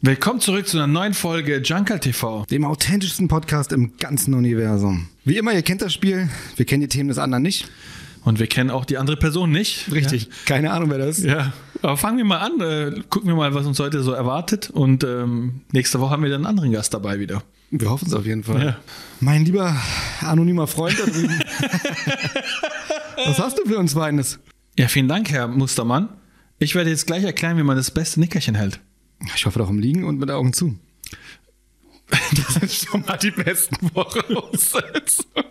Willkommen zurück zu einer neuen Folge Jungle TV. Dem authentischsten Podcast im ganzen Universum. Wie immer, ihr kennt das Spiel, wir kennen die Themen des anderen nicht. Und wir kennen auch die andere Person nicht. Richtig, keine Ahnung, wer das ist. Ja. Aber fangen wir mal an, äh, gucken wir mal, was uns heute so erwartet. Und ähm, nächste Woche haben wir dann einen anderen Gast dabei wieder. Wir hoffen es auf jeden Fall. Ja. Mein lieber anonymer Freund da drüben. was hast du für uns Weines? Ja, vielen Dank, Herr Mustermann. Ich werde jetzt gleich erklären, wie man das beste Nickerchen hält. Ich hoffe doch im Liegen und mit Augen zu. Das sind schon mal die besten Voraussetzungen.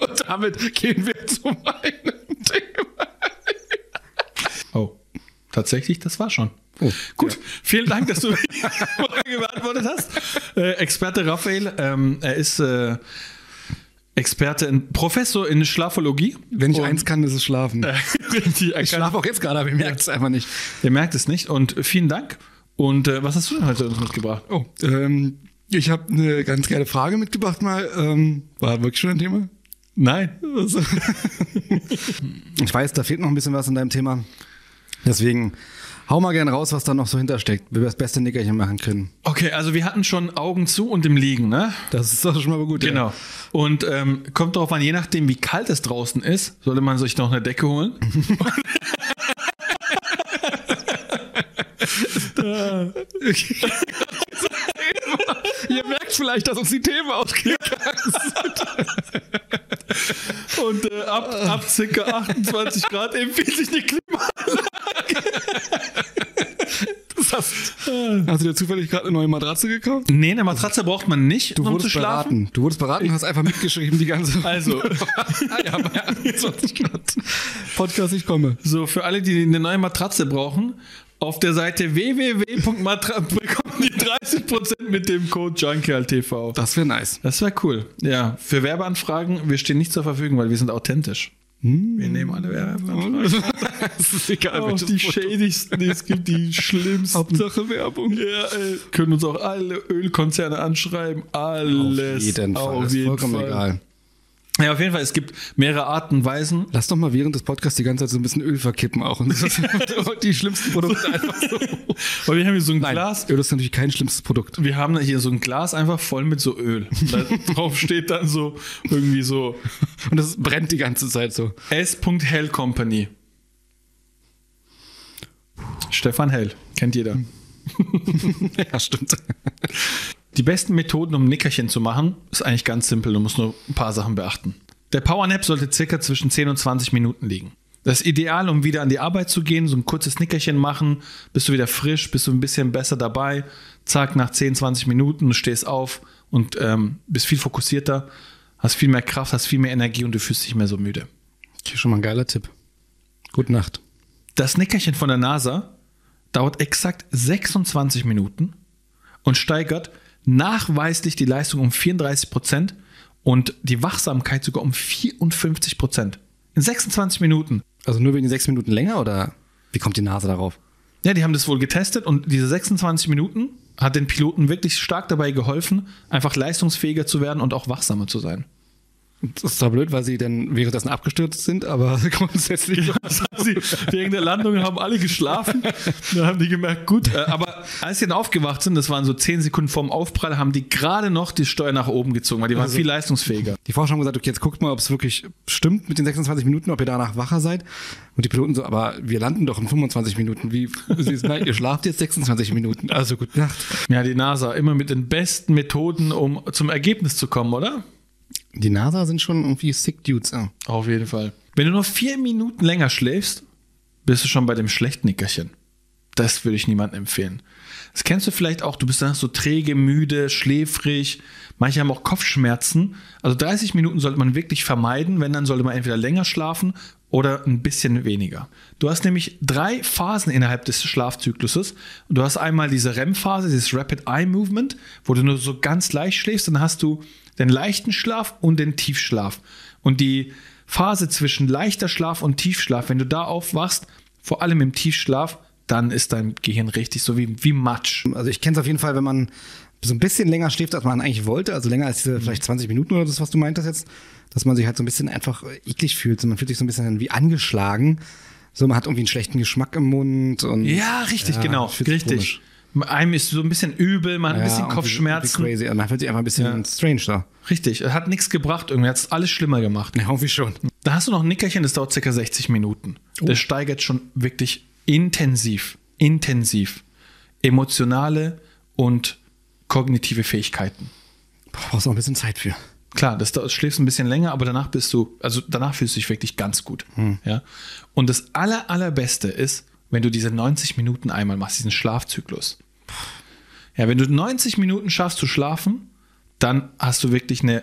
Und damit gehen wir zu meinem Thema. Oh, tatsächlich, das war schon. Oh, Gut, ja. vielen Dank, dass du die Frage beantwortet hast. Äh, Experte Raphael, ähm, er ist äh, Experte, in, Professor in Schlafologie. Wenn ich Und- eins kann, ist es schlafen. Er ich schlafe auch jetzt gerade, aber ihr merkt es einfach nicht. Der merkt es nicht. Und vielen Dank. Und äh, was hast du denn heute uns mitgebracht? Oh, ähm, ich habe eine ganz geile Frage mitgebracht mal. Ähm, war wirklich schon ein Thema? Nein. Also, ich weiß, da fehlt noch ein bisschen was in deinem Thema. Deswegen hau mal gerne raus, was da noch so hintersteckt, wie wir das beste Nickerchen machen können. Okay, also wir hatten schon Augen zu und im Liegen, ne? Das ist doch schon mal gut. Genau. Und ähm, kommt darauf an, je nachdem, wie kalt es draußen ist, sollte man sich noch eine Decke holen. Ihr merkt vielleicht, dass uns die Themen ausgegangen Und äh, ab, ab circa 28 Grad empfiehlt sich eine Klimaanlage. Das hast, hast du dir zufällig gerade eine neue Matratze gekauft? Nee, eine Matratze braucht man nicht, Du um zu wurdest schlafen. beraten. Du wurdest beraten und hast einfach mitgeschrieben die ganze Also, ja, bei 28 Grad. Podcast, ich komme. so für alle, die eine neue Matratze brauchen, auf der Seite www.matra bekommen die 30% mit dem Code JunkerTV. Das wäre nice. Das wäre cool. Ja, für Werbeanfragen, wir stehen nicht zur Verfügung, weil wir sind authentisch. Wir nehmen alle Werbeanfragen. Es ist egal, Auch welches die Foto. schädigsten, die es gibt, die schlimmsten. Hauptsache Werbung. Ja, ey. Können uns auch alle Ölkonzerne anschreiben. Alles. Auf jeden Fall. Auf jeden vollkommen Fall. egal. Ja, auf jeden Fall. Es gibt mehrere Arten und Weisen. Lass doch mal während des Podcasts die ganze Zeit so ein bisschen Öl verkippen auch. Und die schlimmsten Produkte einfach so. Weil wir haben hier so ein Nein, Glas. Öl ist natürlich kein schlimmstes Produkt. Wir haben hier so ein Glas einfach voll mit so Öl. Und Da drauf steht dann so irgendwie so Und das brennt die ganze Zeit so. S. Hell Company. Stefan Hell, kennt jeder. Ja, stimmt. Die besten Methoden, um ein Nickerchen zu machen, ist eigentlich ganz simpel. Du musst nur ein paar Sachen beachten. Der Powernap sollte circa zwischen 10 und 20 Minuten liegen. Das ist ideal, um wieder an die Arbeit zu gehen, so ein kurzes Nickerchen machen, bist du wieder frisch, bist du ein bisschen besser dabei. Zack, nach 10, 20 Minuten, du stehst auf und ähm, bist viel fokussierter, hast viel mehr Kraft, hast viel mehr Energie und du fühlst dich nicht mehr so müde. Hier schon mal ein geiler Tipp. Gute Nacht. Das Nickerchen von der NASA dauert exakt 26 Minuten und steigert nachweislich die Leistung um 34 Prozent und die Wachsamkeit sogar um 54 Prozent. In 26 Minuten. Also nur wegen sechs Minuten länger oder wie kommt die Nase darauf? Ja, die haben das wohl getestet und diese 26 Minuten hat den Piloten wirklich stark dabei geholfen, einfach leistungsfähiger zu werden und auch wachsamer zu sein. Das ist zwar blöd, weil sie dann währenddessen abgestürzt sind, aber grundsätzlich. Sie, wegen der Landung haben alle geschlafen. Dann haben die gemerkt, gut. Äh, aber als sie dann aufgewacht sind, das waren so 10 Sekunden vorm Aufprall, haben die gerade noch die Steuer nach oben gezogen, weil die waren Also- viel leistungsfähiger. Die Forscher haben gesagt, okay, jetzt guckt mal, ob es wirklich stimmt mit den 26 Minuten, ob ihr danach wacher seid. Und die Piloten so, aber wir landen doch in 25 Minuten. Wie? Sie so, nein, ihr schlaft jetzt 26 Minuten. Also gute Nacht. Ja, die NASA, immer mit den besten Methoden, um zum Ergebnis zu kommen, oder? Die NASA sind schon irgendwie sick Dudes. Ja. Auf jeden Fall. Wenn du nur vier Minuten länger schläfst, bist du schon bei dem schlechten Nickerchen. Das würde ich niemandem empfehlen. Das kennst du vielleicht auch, du bist dann so träge, müde, schläfrig. Manche haben auch Kopfschmerzen. Also 30 Minuten sollte man wirklich vermeiden. Wenn, dann sollte man entweder länger schlafen oder ein bisschen weniger. Du hast nämlich drei Phasen innerhalb des Schlafzykluses. Du hast einmal diese REM-Phase, dieses Rapid Eye Movement, wo du nur so ganz leicht schläfst. Dann hast du den leichten Schlaf und den Tiefschlaf. Und die Phase zwischen leichter Schlaf und Tiefschlaf, wenn du da aufwachst, vor allem im Tiefschlaf, dann ist dein Gehirn richtig so wie, wie Matsch. Also ich kenne es auf jeden Fall, wenn man so ein bisschen länger schläft, als man eigentlich wollte, also länger als diese vielleicht 20 Minuten oder das, was du meintest jetzt, dass man sich halt so ein bisschen einfach eklig fühlt. Man fühlt sich so ein bisschen wie angeschlagen. So, man hat irgendwie einen schlechten Geschmack im Mund und. Ja, richtig, Ja, genau. Richtig. Einem ist so ein bisschen übel, man hat ein bisschen Kopfschmerzen. Crazy. Und man fühlt sich einfach ein bisschen Ja. strange da. Richtig, es hat nichts gebracht, irgendwie hat es alles schlimmer gemacht. Ja, irgendwie schon. Da hast du noch ein Nickerchen, das dauert circa 60 Minuten. Das steigert schon wirklich intensiv, intensiv emotionale und kognitive Fähigkeiten. Brauchst auch ein bisschen Zeit für. Klar, das dauert, schläfst ein bisschen länger, aber danach bist du, also danach fühlst du dich wirklich ganz gut. Ja? Und das aller, allerbeste ist, wenn du diese 90 Minuten einmal machst, diesen Schlafzyklus. Ja, wenn du 90 Minuten schaffst zu schlafen, dann hast du wirklich eine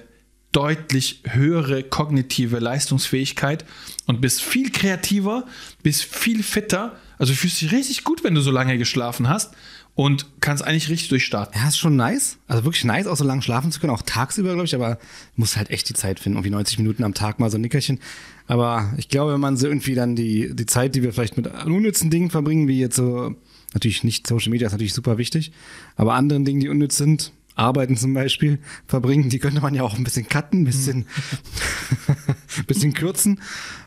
deutlich höhere kognitive Leistungsfähigkeit und bist viel kreativer, bist viel fitter. Also fühlst dich richtig gut, wenn du so lange geschlafen hast und kannst eigentlich richtig durchstarten. Ja, ist schon nice. Also wirklich nice, auch so lange schlafen zu können, auch tagsüber, glaube ich, aber muss halt echt die Zeit finden. Irgendwie 90 Minuten am Tag mal so ein Nickerchen. Aber ich glaube, wenn man so irgendwie dann die, die Zeit, die wir vielleicht mit unnützen Dingen verbringen, wie jetzt so, natürlich nicht Social Media ist natürlich super wichtig, aber anderen Dingen, die unnütz sind, Arbeiten zum Beispiel, verbringen, die könnte man ja auch ein bisschen cutten, ein bisschen, bisschen kürzen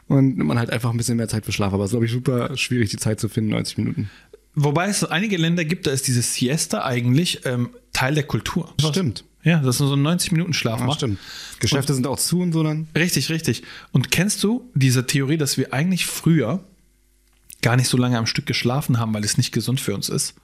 und man halt einfach ein bisschen mehr Zeit für Schlaf. Aber es ist, glaube ich, super schwierig, die Zeit zu finden, 90 Minuten. Wobei es einige Länder gibt, da ist diese Siesta eigentlich ähm, Teil der Kultur. Stimmt. Ja, das ist so ein 90-Minuten-Schlaf Ja, macht. stimmt. Geschäfte sind auch zu und so dann. Richtig, richtig. Und kennst du diese Theorie, dass wir eigentlich früher gar nicht so lange am Stück geschlafen haben, weil es nicht gesund für uns ist?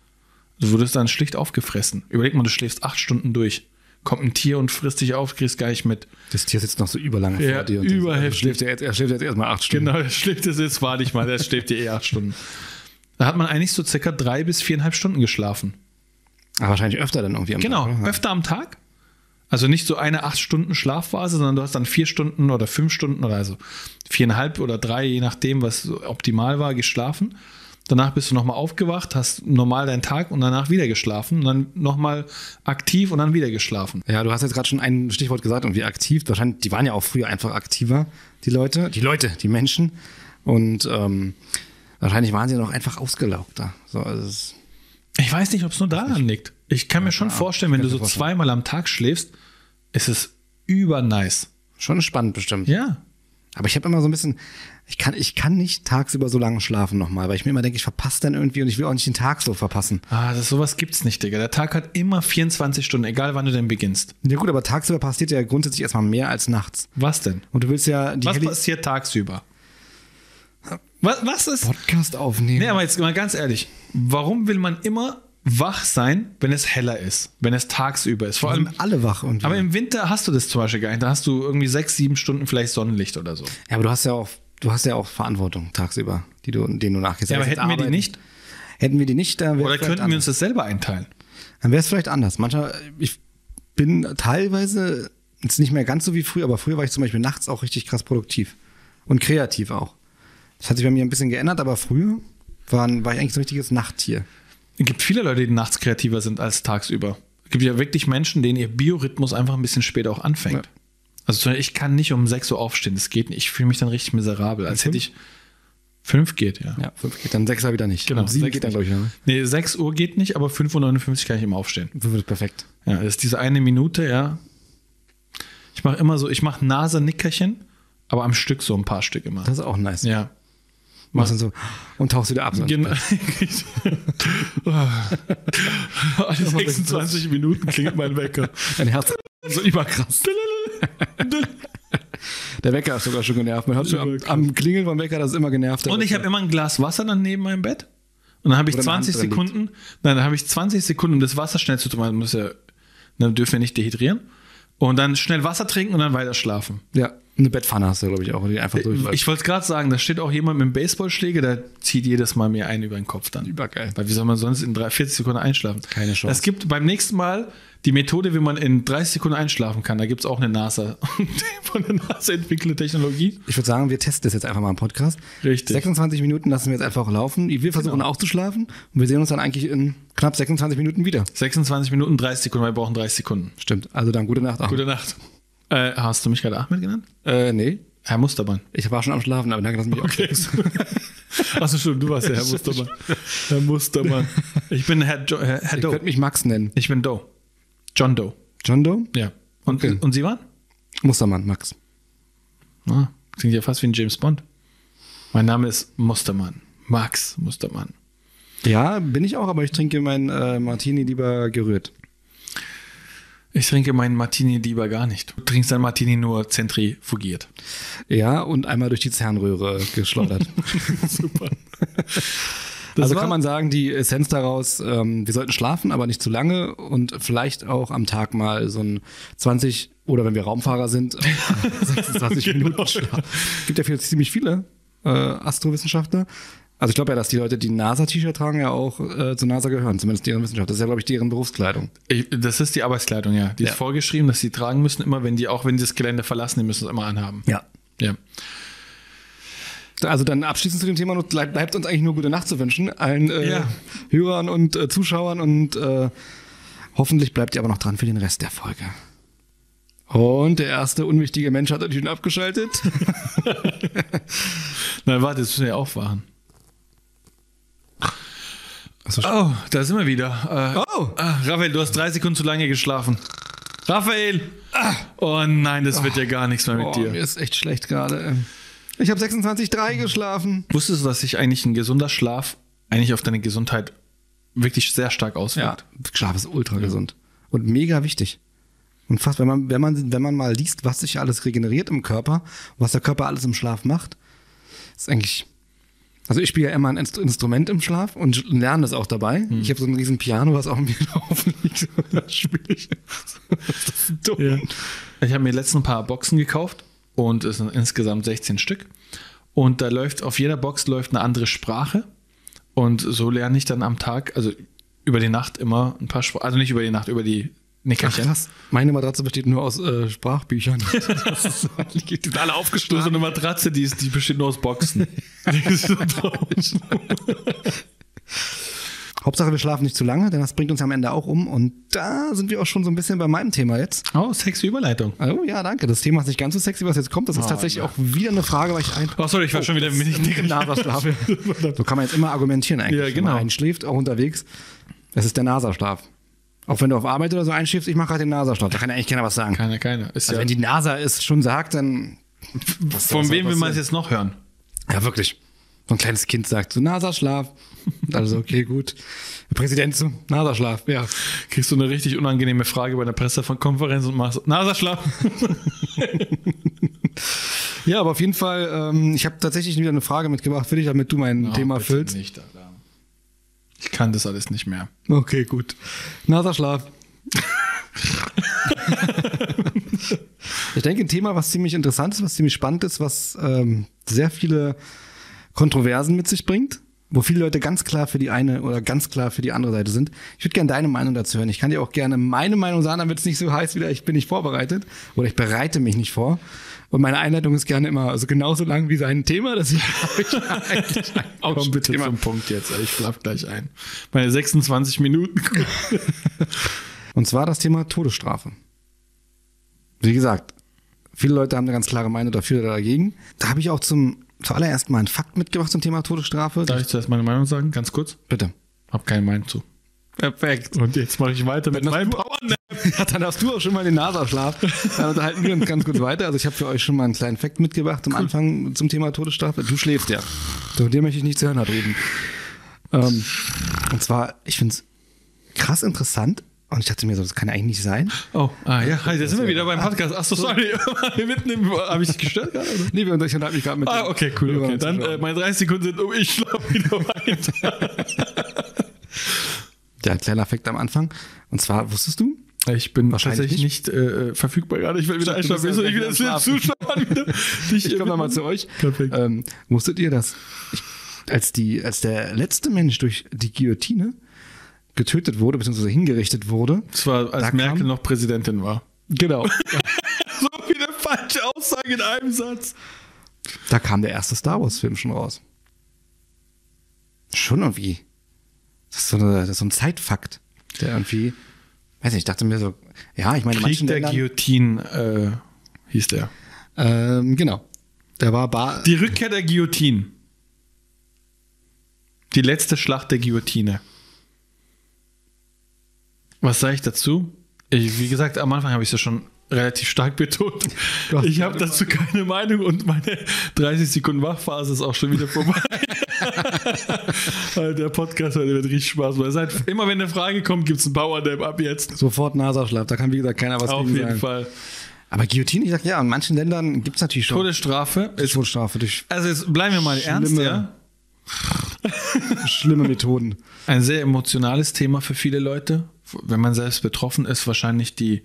Du wurdest dann schlicht aufgefressen. Überleg mal, du schläfst acht Stunden durch. Kommt ein Tier und frisst dich auf, kriegst gar nicht mit. Das Tier sitzt noch so überlange Ja, vor dir. überheftig. er schläft ja jetzt, er schläft jetzt erstmal acht Stunden. Genau, der schläft es jetzt, war nicht mal, der schläft dir eh acht Stunden. Da hat man eigentlich so circa drei bis viereinhalb Stunden geschlafen. Aber wahrscheinlich öfter dann irgendwie am Genau, Tag. oder? öfter am Tag. Also nicht so eine acht Stunden Schlafphase, sondern du hast dann vier Stunden oder fünf Stunden oder also viereinhalb oder drei, je nachdem, was optimal war, geschlafen. Danach bist du nochmal aufgewacht, hast normal deinen Tag und danach wieder geschlafen und dann nochmal aktiv und dann wieder geschlafen. Ja, du hast jetzt gerade schon ein Stichwort gesagt, irgendwie aktiv. Wahrscheinlich, die waren ja auch früher einfach aktiver, die Leute. Die Leute, die Menschen. Und ähm, wahrscheinlich waren sie noch einfach ausgelaugter. So, also Ich weiß nicht, ob es nur daran liegt. Ich kann mir schon ja, vorstellen, wenn du so vorstellen. zweimal am Tag schläfst, ist es übernice. schon spannend bestimmt. Ja. Aber ich habe immer so ein bisschen, ich kann, ich kann nicht tagsüber so lange schlafen nochmal, weil ich mir immer denke, ich verpasse dann irgendwie und ich will auch nicht den Tag so verpassen. Ah, das sowas gibt's nicht, Digga. Der Tag hat immer 24 Stunden, egal wann du denn beginnst. Ja gut, aber tagsüber passiert ja grundsätzlich erstmal mehr als nachts. Was denn? Und du willst ja Was Heli- passiert tagsüber? Was, was ist? Podcast aufnehmen. Nee, aber jetzt mal ganz ehrlich. Warum will man immer wach sein, wenn es heller ist? Wenn es tagsüber ist? Vor allem alle wach und Aber im Winter hast du das zum Beispiel gar nicht. Da hast du irgendwie sechs, sieben Stunden vielleicht Sonnenlicht oder so. Ja, aber du hast ja auch, du hast ja auch Verantwortung tagsüber, die du, denen du nachgehst. Ja, aber hätten wir die Arbeiten. nicht? Hätten wir die nicht, dann wäre Oder könnten wir uns anders. das selber einteilen? Dann wäre es vielleicht anders. Manchmal, ich bin teilweise jetzt nicht mehr ganz so wie früher, aber früher war ich zum Beispiel nachts auch richtig krass produktiv und kreativ auch. Das hat sich bei mir ein bisschen geändert, aber früher waren, war ich eigentlich so ein richtiges Nachttier. Es gibt viele Leute, die nachts kreativer sind als tagsüber. Es gibt ja wirklich Menschen, denen ihr Biorhythmus einfach ein bisschen später auch anfängt. Ja. Also ich kann nicht um 6 Uhr aufstehen, das geht nicht. Ich fühle mich dann richtig miserabel, als hätte ich. Fünf geht, ja. Ja, fünf geht dann sechser wieder nicht. Genau, Und sieben sechs geht dann, nicht. glaube ich, ne? Nee, 6 Uhr geht nicht, aber 5.59 Uhr kann ich immer aufstehen. Fünf ist perfekt. Ja, das ist diese eine Minute, ja. Ich mache immer so, ich mache Nase-Nickerchen, aber am Stück so ein paar Stück immer. Das ist auch nice. Ja. Machst dann so und tauchst wieder ab. Genau. Alle 26 Minuten klingelt mein Wecker. Dein Herz so überkrass. Der Wecker ist sogar schon genervt. Man hört schon am, am Klingeln vom Wecker, das ist immer genervt. Und ich habe immer ein Glas Wasser dann neben meinem Bett. Und dann habe ich Wo deine Hand 20 drin liegt. Sekunden, nein, dann habe ich 20 Sekunden, um das Wasser schnell zu trinken. Man muss ja, dann dürfen wir nicht dehydrieren. Und dann schnell Wasser trinken und dann weiter schlafen. Ja, eine Bettpfanne hast du, glaube ich, auch, die einfach durchläuft. Ich wollte es gerade sagen, da steht auch jemand mit einem Baseballschläger, der zieht jedes Mal mir einen über den Kopf dann. Übergeil. Weil wie soll man sonst in drei- 40 Sekunden einschlafen? Keine Chance. Es gibt beim nächsten Mal die Methode, wie man in 30 Sekunden einschlafen kann. Da gibt es auch eine NASA, von der NASA entwickelte Technologie. Ich würde sagen, wir testen das jetzt einfach mal im Podcast. Richtig. 26 Minuten lassen wir jetzt einfach laufen. Wir versuchen Genau. auch zu schlafen und wir sehen uns dann eigentlich in knapp 26 Minuten wieder. 26 Minuten, 30 Sekunden, weil wir brauchen 30 Sekunden. Stimmt. Also dann gute Nacht. Ahmed. Gute Nacht. Äh, hast du mich gerade Ahmed genannt? Äh, nee. Herr Mustermann. Ich war schon am Schlafen, aber danke, dass du mich Okay. Achso, schon, du warst der Herr Mustermann. Herr Mustermann. Ich bin Herr, jo Herr, Herr Doe. könnt mich Max nennen. Ich bin Doe. John Doe. John Doe? Ja. Und, Okay. und Sie waren? Mustermann, Max. Ah, klingt ja fast wie ein James Bond. Mein Name ist Mustermann. Max Mustermann. Ja, bin ich auch, aber ich trinke meinen äh, Martini lieber gerührt. Ich trinke meinen Martini lieber gar nicht. Du trinkst deinen Martini nur zentrifugiert. Ja, und einmal durch die Zahnröhre geschleudert. Super. also kann man sagen, die Essenz daraus, ähm, wir sollten schlafen, aber nicht zu lange und vielleicht auch am Tag mal so ein 20 oder wenn wir Raumfahrer sind, 26 Genau. Minuten Schlaf. Gibt ja viel, ziemlich viele äh, Astrowissenschaftler. Also ich glaube ja, dass die Leute, die NASA-T-Shirt tragen, ja auch äh, zur NASA gehören, zumindest deren Wissenschaft. Das ist ja, glaube ich, deren Berufskleidung. Ich, das ist die Arbeitskleidung, ja. Die Ja. ist vorgeschrieben, dass sie tragen müssen, immer wenn die, auch wenn die das Gelände verlassen, die müssen es immer anhaben. Ja. Ja. Also dann abschließend zu dem Thema nur- bleib- bleibt uns eigentlich nur gute Nacht zu wünschen, allen äh, Ja. Hörern und äh, Zuschauern und äh, hoffentlich bleibt ihr aber noch dran für den Rest der Folge. Und der erste unwichtige Mensch hat natürlich abgeschaltet. Nein, warte, das müssen wir ja aufwachen. Oh, da sind wir wieder. Äh, Oh. ah, Raphael, du hast drei Sekunden zu lange geschlafen. Raphael! Ah. Oh nein, das wird ja gar nichts mehr mit oh, mir dir. ist echt schlecht gerade. Ich habe 26,3 geschlafen. Wusstest du, dass sich eigentlich ein gesunder Schlaf eigentlich auf deine Gesundheit wirklich sehr stark Ja, auswirkt? Schlaf ist ultra gesund und mega wichtig. Und fast, wenn man, wenn man, wenn man mal liest, was sich alles regeneriert im Körper, was der Körper alles im Schlaf macht, ist eigentlich. Also ich spiele ja immer ein Inst- Instrument im Schlaf und lerne das auch dabei. Ich habe so ein riesen Piano, was auf mir laufen liegt. Das spiele ich. das ist dumm. Ja. Ich habe mir letztens ein paar Boxen gekauft und es sind insgesamt 16 Stück. Und da läuft auf jeder Box läuft eine andere Sprache. Und so lerne ich dann am Tag, also über die Nacht immer ein paar Sprachen, also nicht über die Nacht, über die Nickerchen. krass. Meine Matratze besteht nur aus äh, Sprachbüchern. Das ist so, die sind alle so aufgeschlagen. eine Matratze, die, ist, die besteht nur aus Boxen. Die ist so traurig. Hauptsache, wir schlafen nicht zu lange, denn das bringt uns am Ende auch um. Und da sind wir auch schon so ein bisschen bei meinem Thema jetzt. oh, sexy Überleitung. Oh ja, danke. Das Thema ist nicht ganz so sexy, was jetzt kommt. Das ist Oh, tatsächlich ja. auch wieder eine Frage, weil ich ein. Oh, sorry, ich war schon wieder mit im NASA-Schlaf. so kann man jetzt immer argumentieren eigentlich. Ja, genau. man einschläft, auch unterwegs. Es ist der NASA-Schlaf. Auch wenn du auf Arbeit oder so einschläfst, ich mache gerade den NASA-Schlaf. Da kann ja eigentlich keiner was sagen. Keiner, keiner. Ist Also ja, wenn die NASA es schon sagt, dann. von wem will man es jetzt noch hören? Ja, wirklich. So ein kleines Kind sagt so NASA-Schlaf. Also, okay, gut. Der Präsident so, NASA-Schlaf, ja. Kriegst du eine richtig unangenehme Frage bei einer Pressekonferenz und machst Naserschlaf. Ja, aber auf jeden Fall, ähm, ich habe tatsächlich wieder eine Frage mitgebracht für dich, damit du mein Thema bitte füllst. Nicht, Alter. Ich kann das alles nicht mehr. Okay, gut. NASA-Schlaf. ich denke, ein Thema, was ziemlich interessant ist, was ziemlich spannend ist, was ähm, sehr viele Kontroversen mit sich bringt, wo viele Leute ganz klar für die eine oder ganz klar für die andere Seite sind. Ich würde gerne deine Meinung dazu hören. Ich kann dir auch gerne meine Meinung sagen, damit es nicht so heißt, wieder ich bin nicht vorbereitet oder ich bereite mich nicht vor. Und meine Einleitung ist gerne immer also genauso lang wie sein Thema, dass ich, ich eigentlich Komm auch bitte Thema. zum Punkt jetzt. Ich schlaf gleich ein. Meine 26 Minuten. Und zwar das Thema Todesstrafe. Wie gesagt, viele Leute haben eine ganz klare Meinung dafür oder dagegen. Da habe ich auch zum zuallererst mal einen Fakt mitgebracht zum Thema Todesstrafe. Darf ich zuerst meine Meinung sagen? Ganz kurz. Bitte. Hab keine Meinung zu. Perfekt. Und jetzt mache ich weiter mit meinem Powernap. Dann hast du auch schon mal den NASA-Schlaf. Dann unterhalten wir uns ganz kurz weiter. Also ich habe für euch schon mal einen kleinen Fakt mitgebracht am Anfang zum Thema Todesstrafe. Du schläfst ja. Von dir möchte ich nichts hören drüben. Ähm, und zwar, ich finde es krass interessant. Und ich dachte mir so, das kann eigentlich nicht sein. Oh, ah ja, hi, da sind wir wieder beim Podcast. Achso, sorry. Mitten im, habe ich dich gestört gerade? Oder? Nee, wir unterhalten mich gerade mit Ah, okay, cool. Okay. Dann äh, meine 30 Sekunden sind um, ich schlafe wieder weiter. Ja, kleiner Fakt am Anfang. Und zwar, wusstest du? Ich bin Wahrscheinlich tatsächlich nicht, äh, verfügbar gerade. Ich will wieder Ich einschlafen. nicht ja wieder Zuschauern wieder? Dich, Ich komme nochmal zu euch. Perfekt. Ähm, wusstet ihr, dass ich, als, die, als der letzte Mensch durch die Guillotine getötet wurde, beziehungsweise hingerichtet wurde? Das war, als Merkel kam- noch Präsidentin war. Genau. So viele falsche Aussagen in einem Satz. da kam der erste Star Wars-Film schon raus. Schon irgendwie. Das ist so, eine, das ist so ein Zeitfakt, der irgendwie, weiß nicht, ich dachte mir so, ja, ich meine, in Krieg manchen der Ländern, Guillotine äh, hieß der. ähm, genau. Der war bar, Die Rückkehr der Guillotine. Die letzte Schlacht der Guillotine. Was sage ich dazu? Ich, wie gesagt, am Anfang habe ich es ja schon relativ stark betont. Hast Ich habe dazu keine Meinung und meine 30 Sekunden Wachphase ist auch schon wieder vorbei. Der Podcast heute wird richtig Spaß machen. Seid, immer wenn eine Frage kommt, gibt es einen Powernap ab jetzt. Sofort Nasaufschlag, da kann wie gesagt keiner was Auf jeden sagen. Fall. Aber Guillotine, ich sag ja, in manchen Ländern gibt es natürlich schon Todesstrafe ist. Todesstrafe durch Also jetzt bleiben wir mal ernst, ja. schlimme Methoden. Ein sehr emotionales Thema für viele Leute. Wenn man selbst betroffen ist, wahrscheinlich die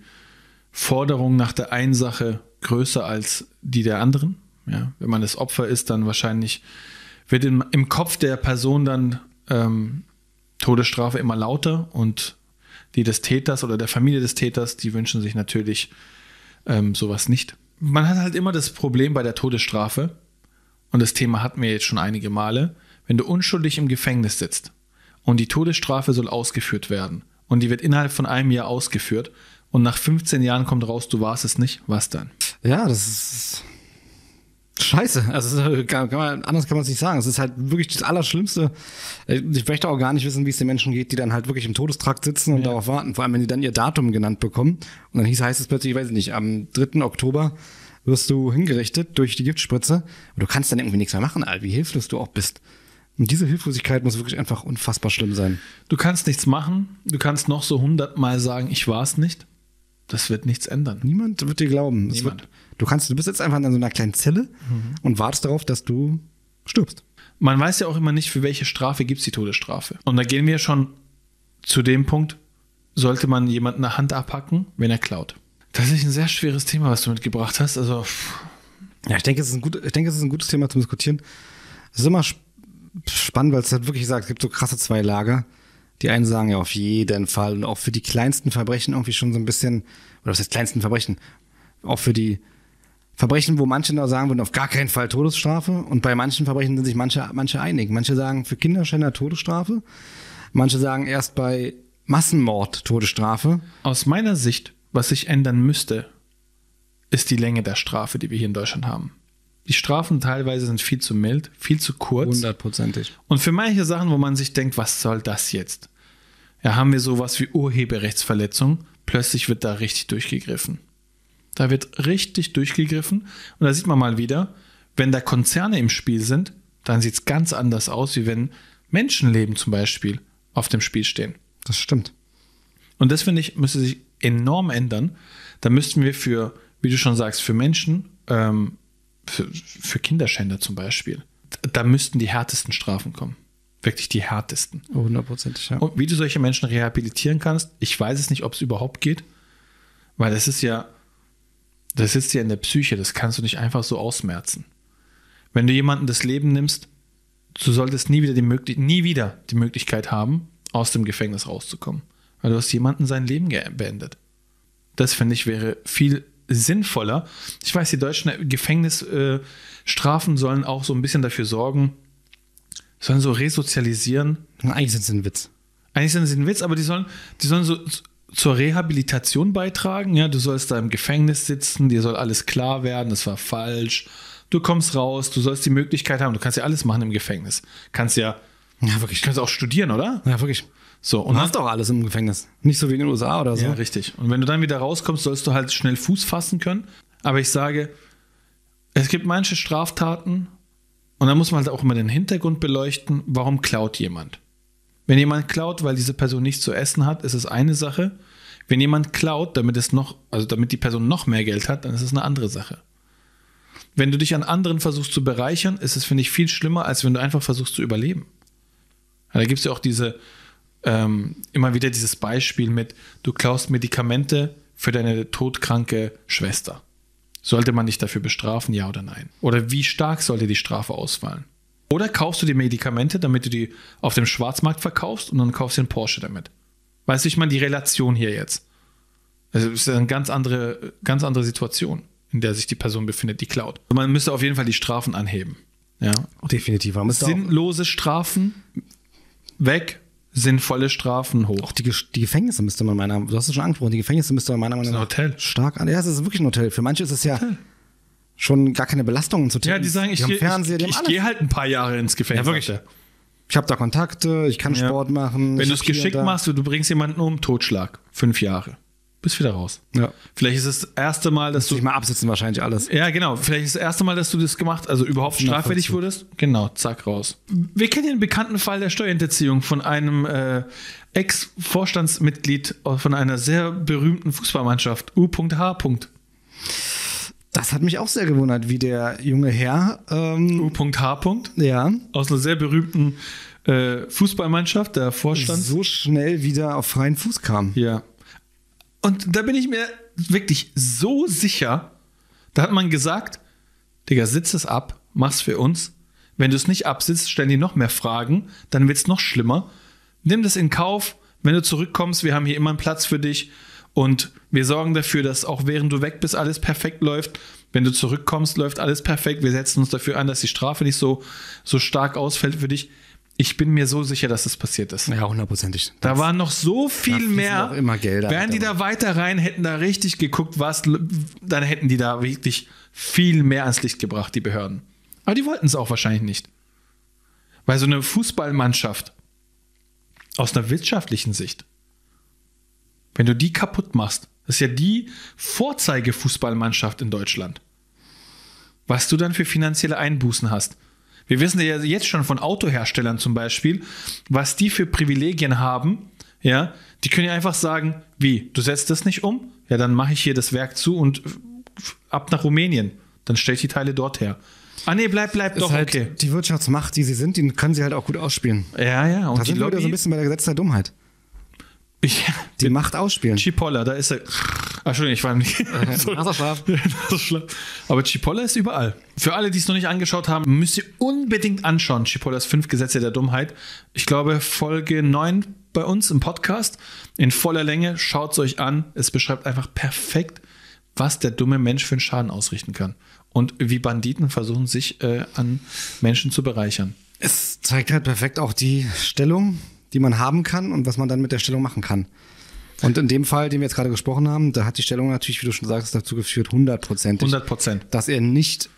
Forderung nach der einen Sache größer als die der anderen. Ja, wenn man das Opfer ist, dann wahrscheinlich wird im, im Kopf der Person dann ähm, Todesstrafe immer lauter und die des Täters oder der Familie des Täters, die wünschen sich natürlich ähm, sowas nicht. Man hat halt immer das Problem bei der Todesstrafe, und das Thema hatten wir jetzt schon einige Male, wenn du unschuldig im Gefängnis sitzt und die Todesstrafe soll ausgeführt werden und die wird innerhalb von einem Jahr ausgeführt und nach 15 Jahren kommt raus, du warst es nicht, was dann? Ja, das ist scheiße. Also kann, kann man, anders kann man es nicht sagen. Es ist halt wirklich das Allerschlimmste. Ich möchte auch gar nicht wissen, wie es den Menschen geht, die dann halt wirklich im Todestrakt sitzen und darauf warten. Vor allem, wenn die dann ihr Datum genannt bekommen. Und dann hieß, heißt es plötzlich, ich weiß nicht, am 3. Oktober wirst du hingerichtet durch die Giftspritze. Und du kannst dann irgendwie nichts mehr machen, Alter, wie hilflos du auch bist. Und diese Hilflosigkeit muss wirklich einfach unfassbar schlimm sein. Du kannst nichts machen, du kannst noch so hundertmal sagen, ich war es nicht. Das wird nichts ändern. Niemand wird dir glauben. Wird, du kannst, du bist jetzt einfach in so einer kleinen Zelle und wartest darauf, dass du stirbst. Man weiß ja auch immer nicht, für welche Strafe gibt es die Todesstrafe. Und da gehen wir schon zu dem Punkt, sollte man jemanden eine Hand abhacken, wenn er klaut. Das ist ein sehr schweres Thema, was du mitgebracht hast. Also, pff, Ja, ich denke, es ist ein, gut, ich denke, es ist ein gutes Thema zum Diskutieren. Es ist immer sp spannend, weil es halt wirklich sagt, es gibt so krasse zwei Lager. Die einen sagen ja auf jeden Fall und auch für die kleinsten Verbrechen irgendwie schon so ein bisschen, oder was heißt kleinsten Verbrechen? Auch für die Verbrechen, wo manche noch sagen würden, auf gar keinen Fall Todesstrafe. Und bei manchen Verbrechen sind sich manche, manche einig. Manche sagen für Kinderschänder Todesstrafe. Manche sagen erst bei Massenmord Todesstrafe. aus meiner Sicht, was sich ändern müsste, ist die Länge der Strafe, die wir hier in Deutschland haben. Die Strafen teilweise sind viel zu mild, viel zu kurz. Hundertprozentig. Und für manche Sachen, wo man sich denkt, was soll das jetzt? Ja, haben wir sowas wie Urheberrechtsverletzung, plötzlich wird da richtig durchgegriffen. Da wird richtig durchgegriffen und da sieht man mal wieder, wenn da Konzerne im Spiel sind, dann sieht es ganz anders aus, wie wenn Menschenleben zum Beispiel auf dem Spiel stehen. Das stimmt. Und das finde ich, müsste sich enorm ändern. Da müssten wir für, wie du schon sagst, für Menschen, ähm, für, für Kinderschänder zum Beispiel, da müssten die härtesten Strafen kommen. Wirklich die härtesten. Hundertprozentig, ja. Und wie du solche Menschen rehabilitieren kannst, ich weiß es nicht, ob es überhaupt geht, weil das ist ja, das sitzt ja in der Psyche, das kannst du nicht einfach so ausmerzen. Wenn du jemanden das Leben nimmst, du solltest nie wieder die, möglich nie wieder die Möglichkeit haben, aus dem Gefängnis rauszukommen. Weil du hast jemanden sein Leben beendet. Das finde ich wäre viel sinnvoller. Ich weiß, die deutschen Gefängnisstrafen äh, sollen auch so ein bisschen dafür sorgen, sollen so resozialisieren, Eigentlich sind sie ein Witz. eigentlich sind sie ein Witz, aber die sollen, die sollen so zur Rehabilitation beitragen. Ja, du sollst da im Gefängnis sitzen, dir soll alles klar werden, das war falsch. Du kommst raus, du sollst die Möglichkeit haben, du kannst ja alles machen im Gefängnis. Kannst ja, Ja, wirklich. kannst auch studieren, oder? Ja, wirklich. So, und dann, hast auch alles im Gefängnis. Nicht so wie in den USA oder so. ja, richtig. Und wenn du dann wieder rauskommst, sollst du halt schnell Fuß fassen können. Aber ich sage, es gibt manche Straftaten und da muss man halt auch immer den Hintergrund beleuchten, warum klaut jemand. Wenn jemand klaut, weil diese Person nichts zu essen hat, ist es eine Sache. Wenn jemand klaut, damit es noch, also damit die Person noch mehr Geld hat, dann ist es eine andere Sache. Wenn du dich an anderen versuchst zu bereichern, ist es, finde ich, viel schlimmer, als wenn du einfach versuchst zu überleben. Da gibt es ja auch diese, ähm, immer wieder dieses Beispiel mit, du klaust Medikamente für deine todkranke Schwester. Sollte man dich dafür bestrafen, ja oder nein? Oder wie stark sollte die Strafe ausfallen? Oder kaufst du die Medikamente, damit du die auf dem Schwarzmarkt verkaufst und dann kaufst du einen Porsche damit? Weißt du, ich meine, die Relation hier jetzt. Also es ist eine ganz andere, ganz andere Situation, in der sich die Person befindet, die klaut. Man müsste auf jeden Fall die Strafen anheben. Ja. Definitiv. Man Sinnlose Strafen weg, sinnvolle Strafen hoch. auch die, die Gefängnisse müsste man meiner du hast es schon angesprochen, die Gefängnisse müsste man meiner Meinung ein nach Hotel. stark an. Ja, es ist wirklich ein Hotel. Für manche ist es ja schon gar keine Belastung zu Ja, die sagen, ich, Fernseher, ich, ich, ich gehe halt ein paar Jahre ins Gefängnis. Ja, wirklich. Ich habe da Kontakte, ich kann Ja. Sport machen. Wenn du es geschickt machst, du bringst jemanden um, Totschlag. Fünf Jahre. Bist wieder raus. Ja. Vielleicht ist es das erste Mal, dass du. Sich mal absitzen wahrscheinlich alles. Ja, genau. Vielleicht ist das erste Mal, dass du das gemacht, also überhaupt straffällig wurdest. Genau, zack, raus. Wir kennen den bekannten Fall der Steuerhinterziehung von einem äh, Ex-Vorstandsmitglied von einer sehr berühmten Fußballmannschaft, U.H. Das hat mich auch sehr gewundert, wie der junge Herr, ähm, U.H. ja, aus einer sehr berühmten äh, Fußballmannschaft, der Vorstand. so schnell wieder auf freien Fuß kam. Ja. Und da bin ich mir wirklich so sicher, da hat man gesagt, Digga, sitz es ab, mach's für uns. Wenn du es nicht absitzt, stellen die noch mehr Fragen, dann wird's noch schlimmer. Nimm das in Kauf, wenn du zurückkommst, wir haben hier immer einen Platz für dich und wir sorgen dafür, dass auch während du weg bist, alles perfekt läuft. Wenn du zurückkommst, läuft alles perfekt. Wir setzen uns dafür an, dass die Strafe nicht so, so stark ausfällt für dich. Ich bin mir so sicher, dass das passiert ist. Ja, hundertprozentig. Da war noch so viel mehr. auch immer Gelder Wären die da weiter rein, hätten da richtig geguckt, was, dann hätten die da wirklich viel mehr ans Licht gebracht, die Behörden. Aber die wollten es auch wahrscheinlich nicht. Weil so eine Fußballmannschaft aus einer wirtschaftlichen Sicht, wenn du die kaputt machst, das ist ja die Vorzeigefußballmannschaft in Deutschland. Was du dann für finanzielle Einbußen hast. Wir wissen ja jetzt schon von Autoherstellern zum Beispiel, was die für Privilegien haben. Ja, die können ja einfach sagen, wie, du setzt das nicht um? Ja, dann mache ich hier das Werk zu und ab nach Rumänien. Dann stelle ich die Teile dort her. Ah nee, bleib, bleib Ist doch, halt okay. Die Wirtschaftsmacht, die sie sind, die können sie halt auch gut ausspielen. Ja, ja, und Da die sind wir wieder so ein bisschen bei der Gesetz der Dummheit. Ja, Die Macht ausspielen. Chipolla, da ist er. Ach, Entschuldigung, ich war nicht. Nasenschlaf. Aber Chipolla ist überall. Für alle, die es noch nicht angeschaut haben, müsst ihr unbedingt anschauen. Chipollas fünf Gesetze der Dummheit. Ich glaube, Folge 9 bei uns im Podcast in voller Länge. Schaut es euch an. Es beschreibt einfach perfekt, was der dumme Mensch für einen Schaden ausrichten kann. Und wie Banditen versuchen, sich äh, an Menschen zu bereichern. Es zeigt halt perfekt auch die Stellung, die man haben kann und was man dann mit der Stellung machen kann. Und in dem Fall, den wir jetzt gerade gesprochen haben, da hat die Stellung natürlich, wie du schon sagst, dazu geführt, hundertprozentig, 100 Prozent. dass er nicht.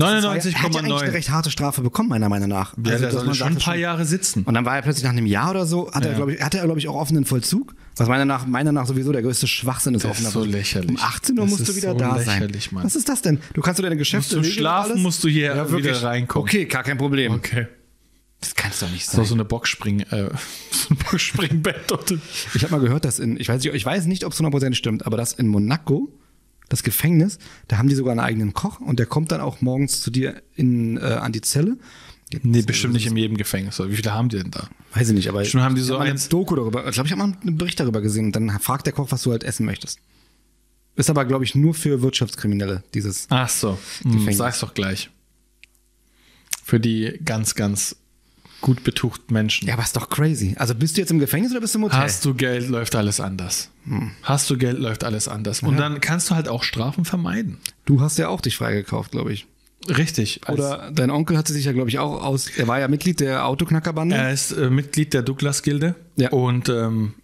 Er hat ja eigentlich eine 99,9. recht harte Strafe bekommen, meiner Meinung nach. Ja, Also, der soll schon ein paar Jahre sitzen. Und dann war er plötzlich nach einem Jahr oder so, hat er, Ja. glaube ich, hatte er, glaube ich, auch offenen Vollzug. Was meiner nach, meiner nach sowieso der größte Schwachsinn ist. Das offener ist so lächerlich. Um 18 Uhr Das musst du wieder so da lächerlich, sein. Mann. Was ist das denn? Du kannst du deine Geschäfte regeln und Schlafen musst du hier Ja, wieder reinkommen. Okay, gar kein Problem. Okay. Das kann es doch nicht So, sein. so eine Boxspring, äh, so ein Boxspringbett dort. Ich habe mal gehört, dass in, ich weiß nicht, ich weiß nicht, ob es 100% stimmt, aber dass in Monaco, das Gefängnis, da haben die sogar einen eigenen Koch und der kommt dann auch morgens zu dir in, äh, an die Zelle. Nee, bestimmt nicht in jedem Gefängnis. Wie viele haben die denn da? Weiß ich nicht, aber Schon haben die so eine Doku darüber, ich glaube, ich habe mal einen Bericht darüber gesehen und dann fragt der Koch, was du halt essen möchtest. Ist aber, glaube ich, nur für Wirtschaftskriminelle, dieses. Ach so, hm, Gefängnis. sag's doch gleich. Für die ganz, ganz gut betuchten Menschen. Ja, aber ist doch crazy. Also bist du jetzt im Gefängnis oder bist du im Hotel? Hast du Geld, läuft alles anders. Hast du Geld, läuft alles anders. Und dann kannst du halt auch Strafen vermeiden. Du hast ja auch dich freigekauft, glaube ich. Richtig. Oder dein Onkel hatte sich ja, glaube ich, auch aus. Er war ja Mitglied der Autoknackerbande. Er ist äh, Mitglied der Douglas-Gilde Ja. und ähm,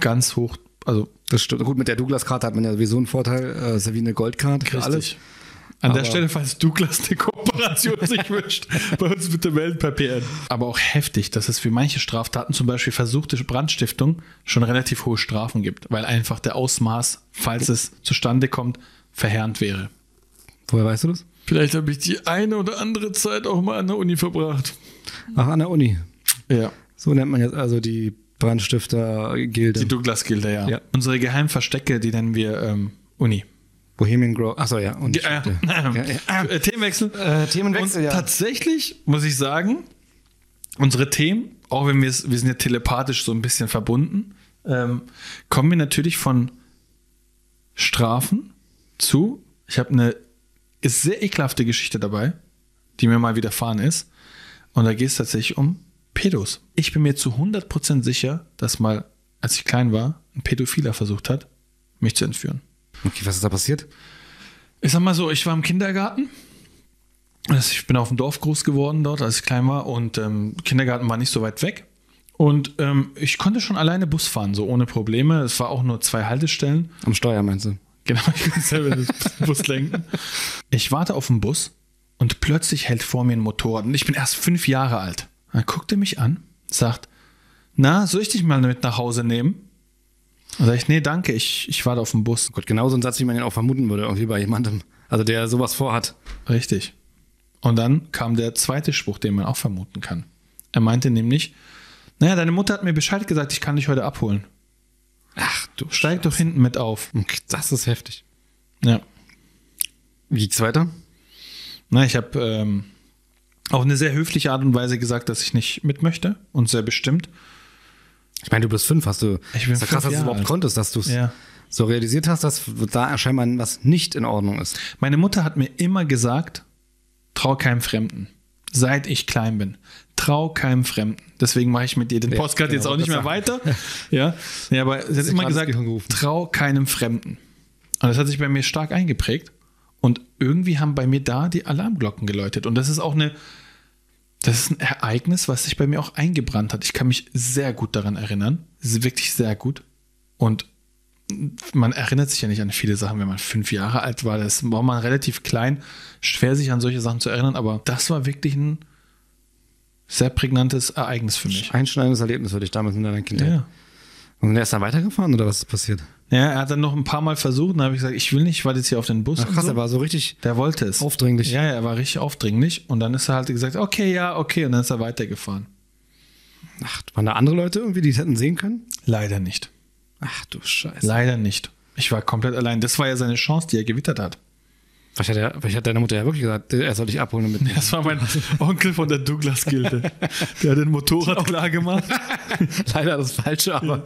ganz hoch, also Das stimmt. Gut, mit der Douglas-Karte hat man ja sowieso einen Vorteil. Äh, ist ja wie eine Goldkarte für alles. An der Stelle, falls Douglas eine Kooperation sich wünscht, bei uns bitte melden per PN. Aber auch heftig, dass es für manche Straftaten, zum Beispiel versuchte Brandstiftung, schon relativ hohe Strafen gibt, weil einfach der Ausmaß, falls es zustande kommt, verheerend wäre. Woher weißt du das? Vielleicht habe ich die eine oder andere Zeit auch mal an der Uni verbracht. Ach, an der Uni. Ja. So nennt man jetzt also die Brandstifter-Gilde. Die Douglas-Gilde, ja. Ja. Unsere geheimen Verstecke, die nennen wir ähm, Uni. Bohemian Grove. Achso, ja. Und Äh, ja, ja. äh, Themenwechsel. Äh, Themenwechsel, Und ja. tatsächlich muss ich sagen, unsere Themen, auch wenn wir es, wir sind ja telepathisch so ein bisschen verbunden, ähm, kommen wir natürlich von Strafen zu. Ich habe eine sehr ekelhafte Geschichte dabei, die mir mal widerfahren ist. Und da geht es tatsächlich um Pädos. Ich bin mir zu 100% sicher, dass mal, als ich klein war, ein Pädophiler versucht hat, mich zu entführen. Okay, was ist da passiert? Ich sag mal so, ich war im Kindergarten. Also ich bin auf dem Dorf groß geworden dort, als ich klein war. Und ähm, Kindergarten war nicht so weit weg. Und ähm, ich konnte schon alleine Bus fahren, so ohne Probleme. Es war auch nur zwei Haltestellen. Am Steuer, meinst du? Genau, ich kann selber den Bus lenken. Ich warte auf den Bus und plötzlich hält vor mir ein Motorrad. Und ich bin erst fünf Jahre alt. Dann guckt er mich an, sagt, na, soll ich dich mal mit nach Hause nehmen? Dann sag ich, nee, danke, ich, ich warte auf den Bus. Gott, genau so ein Satz, wie man ihn auch vermuten würde, irgendwie bei jemandem. Also der sowas vorhat. Richtig. Und dann kam der zweite Spruch, den man auch vermuten kann. Er meinte nämlich, naja, deine Mutter hat mir Bescheid gesagt, ich kann dich heute abholen. Ach du Steig doch hinten mit auf. Das ist heftig. Ja. Wie geht's weiter? Na, ich habe ähm, auf eine sehr höfliche Art und Weise gesagt, dass ich nicht mit möchte und sehr bestimmt. Ich meine, du bist fünf, hast du. Ich bin ist ja krass, dass du überhaupt alt. konntest, dass du es Ja. so realisiert hast, dass da scheinbar was nicht in Ordnung ist. Meine Mutter hat mir immer gesagt, trau keinem Fremden. Seit ich klein bin. Trau keinem Fremden. Deswegen mache ich mit dir den Ja, Postcard genau, jetzt auch nicht mehr wollte weiter. Ja, ja aber sie hat immer gesagt, trau keinem Fremden. Und das hat sich bei mir stark eingeprägt. Und irgendwie haben bei mir da die Alarmglocken geläutet. Und das ist auch eine, das ist ein Ereignis, was sich bei mir auch eingebrannt hat. Ich kann mich sehr gut daran erinnern. Wirklich sehr gut. Und man erinnert sich ja nicht an viele Sachen, wenn man fünf Jahre alt war. Das war man relativ klein, schwer sich an solche Sachen zu erinnern, aber das war wirklich ein sehr prägnantes Ereignis für mich. Einschneidendes Erlebnis für dich damals in deiner Kindheit. Ja. Und er ist dann weitergefahren oder was ist passiert? Ja, er hat dann noch ein paar Mal versucht, und dann habe ich gesagt, ich will nicht, ich warte jetzt hier auf den Bus. Ach krass, so. er war so richtig. Der wollte es. Aufdringlich. Ja, ja, er war richtig aufdringlich. Und dann ist er halt gesagt, okay, ja, okay. Und dann ist er weitergefahren. Ach, waren da andere Leute irgendwie, die es hätten sehen können? Leider nicht. Ach du Scheiße. Leider nicht. Ich war komplett allein. Das war ja seine Chance, die er gewittert hat. Vielleicht hat, er, vielleicht hat deine Mutter ja wirklich gesagt, er soll dich abholen mitnehmen. Das war mein Onkel von der Douglas-Gilde. Der hat den Motorrad klar gemacht. Leider das Falsche, aber. Ja,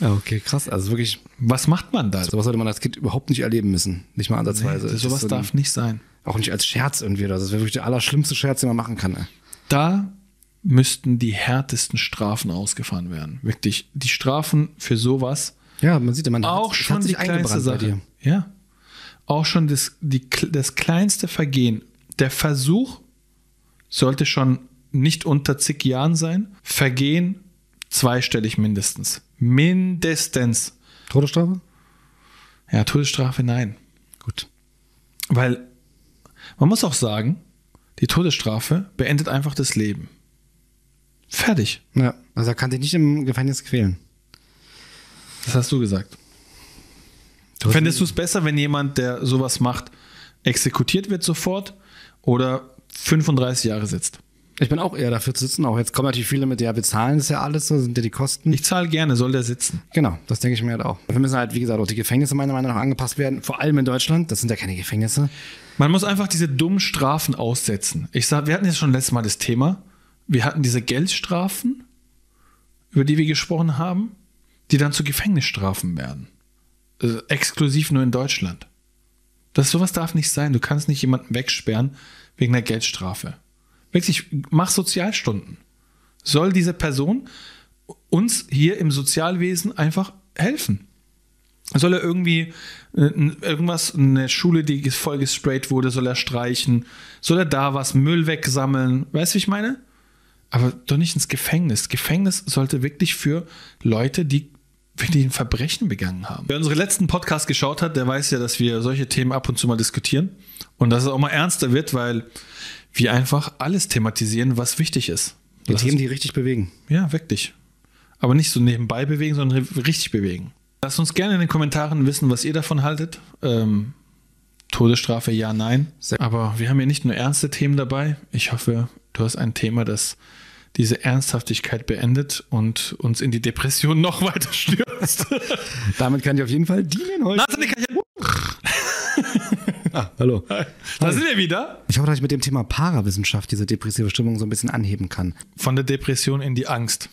okay, krass. Also wirklich, Was macht man da? sowas sollte man als Kind überhaupt nicht erleben müssen. Nicht mal ansatzweise. Nee, sowas so ein- darf nicht sein. Auch nicht als Scherz irgendwie. Das wäre wirklich der allerschlimmste Scherz, den man machen kann. Ey. Da müssten die härtesten Strafen ausgefahren werden. Wirklich, die Strafen für sowas, Ja, man sieht, man auch hat, schon hat die sich kleinste eingebrannt bei Sache. Ja. Auch schon das, die, das kleinste Vergehen. Der Versuch sollte schon nicht unter zig Jahren sein. Vergehen zweistellig mindestens. Mindestens. Todesstrafe? Ja, Todesstrafe nein. Gut. Weil man muss auch sagen, die Todesstrafe beendet einfach das Leben. Fertig. Ja, also er kann dich nicht im Gefängnis quälen. Das hast du gesagt. Du Fändest du es besser, wenn jemand, der sowas macht, exekutiert wird sofort oder 35 Jahre sitzt? Ich bin auch eher dafür zu sitzen. Auch jetzt kommen natürlich viele mit, ja, wir zahlen das ja alles, so sind ja die Kosten. Ich zahle gerne, soll der sitzen. Genau, das denke ich mir halt auch. Wir müssen halt, wie gesagt, auch die Gefängnisse meiner Meinung nach angepasst werden. Vor allem in Deutschland. Das sind ja keine Gefängnisse. Man muss einfach diese dummen Strafen aussetzen. Ich sag, wir hatten jetzt schon letztes Mal das Thema. Wir hatten diese Geldstrafen, über die wir gesprochen haben, die dann zu Gefängnisstrafen werden. Äh, exklusiv nur in Deutschland. Das sowas darf nicht sein. Du kannst nicht jemanden wegsperren wegen einer Geldstrafe. Wirklich, mach Sozialstunden. Soll diese Person uns hier im Sozialwesen einfach helfen? Soll er irgendwie äh, irgendwas, eine Schule, die voll gesprayt wurde, soll er streichen? Soll er da was, Müll wegsammeln? Weißt du, wie ich meine? Aber doch nicht ins Gefängnis. Gefängnis sollte wirklich für Leute, die wirklich ein Verbrechen begangen haben. Wer unsere letzten Podcast geschaut hat, der weiß ja, dass wir solche Themen ab und zu mal diskutieren und dass es auch mal ernster wird, weil wir einfach alles thematisieren, was wichtig ist. Die Themen, die richtig bewegen. ja, wirklich. Aber nicht so nebenbei bewegen, sondern ri- richtig bewegen. Lasst uns gerne in den Kommentaren wissen, was ihr davon haltet. Ähm, Todesstrafe, ja, nein. Aber wir haben hier nicht nur ernste Themen dabei. Ich hoffe, du hast ein Thema, das diese Ernsthaftigkeit beendet und uns in die Depression noch weiter stürzt. Damit kann ich auf jeden Fall dienen heute. Ah, hallo. da sind wir wieder. Ich hoffe, dass ich mit dem Thema Parawissenschaft diese depressive Stimmung so ein bisschen anheben kann. Von der Depression in die Angst.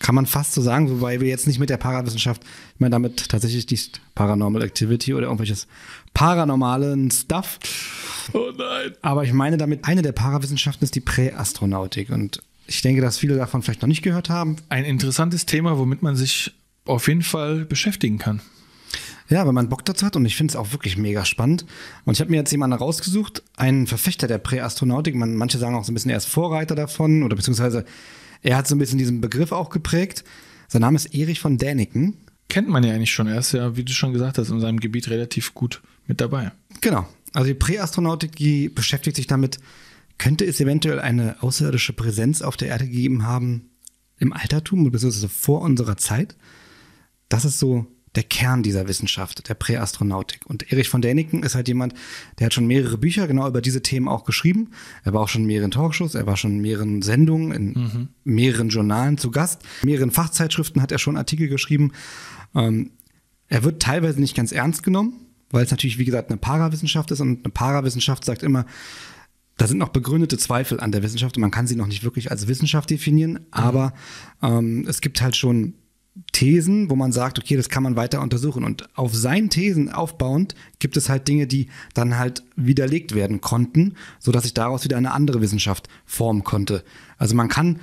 Kann man fast so sagen, wobei wir jetzt nicht mit der Parawissenschaft, ich meine damit tatsächlich die Paranormal Activity oder irgendwelches paranormalen Stuff. Oh nein. Aber ich meine damit, eine der Parawissenschaften ist die Präastronautik. Und ich denke, dass viele davon vielleicht noch nicht gehört haben. Ein interessantes Thema, womit man sich auf jeden Fall beschäftigen kann. Ja, wenn man Bock dazu hat und ich finde es auch wirklich mega spannend. Und ich habe mir jetzt jemanden rausgesucht, einen Verfechter der Präastronautik. Man, manche sagen auch so ein bisschen, er ist Vorreiter davon oder beziehungsweise er hat so ein bisschen diesen Begriff auch geprägt. Sein Name ist Erich von Däniken. Kennt man ja eigentlich schon. Er ist ja, wie du schon gesagt hast, in seinem Gebiet relativ gut mit dabei. Genau. Also die Präastronautik, die beschäftigt sich damit, könnte es eventuell eine außerirdische Präsenz auf der Erde gegeben haben im Altertum, beziehungsweise vor unserer Zeit? das ist so der Kern dieser Wissenschaft, der Präastronautik. Und Erich von Däniken ist halt jemand, der hat schon mehrere Bücher genau über diese Themen auch geschrieben. Er war auch schon in mehreren Talkshows, er war schon in mehreren Sendungen, in mhm. mehreren Journalen zu Gast. In mehreren Fachzeitschriften hat er schon Artikel geschrieben. Ähm, er wird teilweise nicht ganz ernst genommen, weil es natürlich, wie gesagt, eine Parawissenschaft ist und eine Parawissenschaft sagt immer, da sind noch begründete Zweifel an der Wissenschaft und man kann sie noch nicht wirklich als Wissenschaft definieren, aber ähm, es gibt halt schon Thesen, wo man sagt, okay, das kann man weiter untersuchen. Und auf seinen Thesen aufbauend gibt es halt Dinge, die dann halt widerlegt werden konnten, sodass sich daraus wieder eine andere Wissenschaft formen konnte. Also man kann